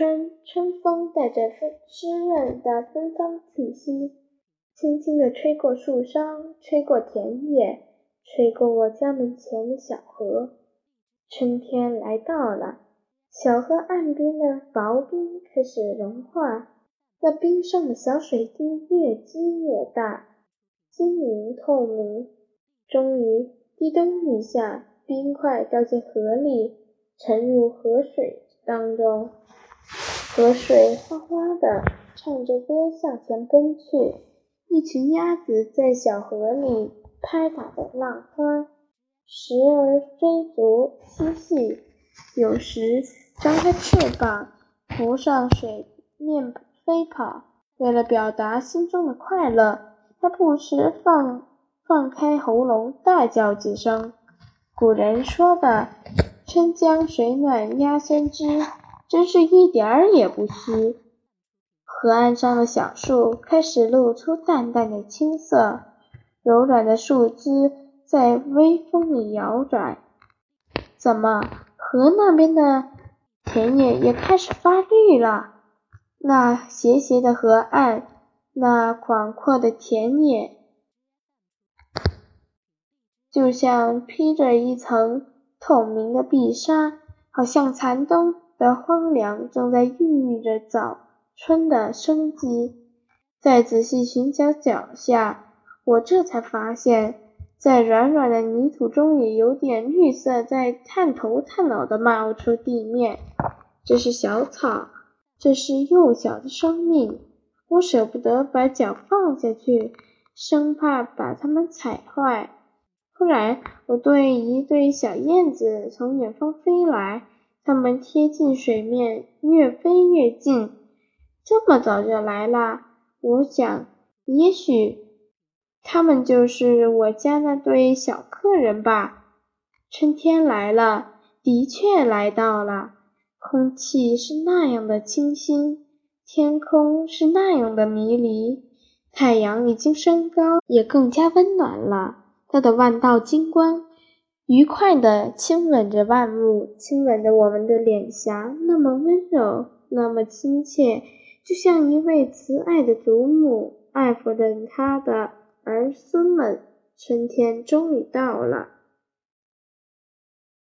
春，春风带着湿润的芬芳气息，轻轻地吹过树梢，吹过田野，吹过我家门前的小河。春天来到了，小河岸边的薄冰开始融化，那冰上的小水滴越积越大，晶莹透明。终于，滴咚一下，冰块掉进河里，沉入河水当中。河水哗哗地唱着歌向前奔去，一群鸭子在小河里拍打着浪花，时而追逐嬉戏，有时张开翅膀浮上水面飞跑。为了表达心中的快乐，它不时放放开喉咙大叫几声。古人说的“春江水暖鸭先知”。真是一点儿也不虚。河岸上的小树开始露出淡淡的青色，柔软的树枝在微风里摇转。怎么，河那边的田野也开始发绿了？那斜斜的河岸，那广阔的田野，就像披着一层透明的碧纱，好像残冬。的荒凉正在孕育着早春的生机。再仔细寻找脚下，我这才发现，在软软的泥土中也有点绿色在探头探脑地冒出地面。这是小草，这是幼小的生命。我舍不得把脚放下去，生怕把它们踩坏。忽然，我对一对小燕子从远方飞来。它们贴近水面，越飞越近。这么早就来了，我想，也许他们就是我家那对小客人吧。春天来了，的确来到了。空气是那样的清新，天空是那样的迷离，太阳已经升高，也更加温暖了。它的万道金光。愉快的亲吻着万物，亲吻着我们的脸颊，那么温柔，那么亲切，就像一位慈爱的祖母爱抚着她的儿孙们。春天终于到了。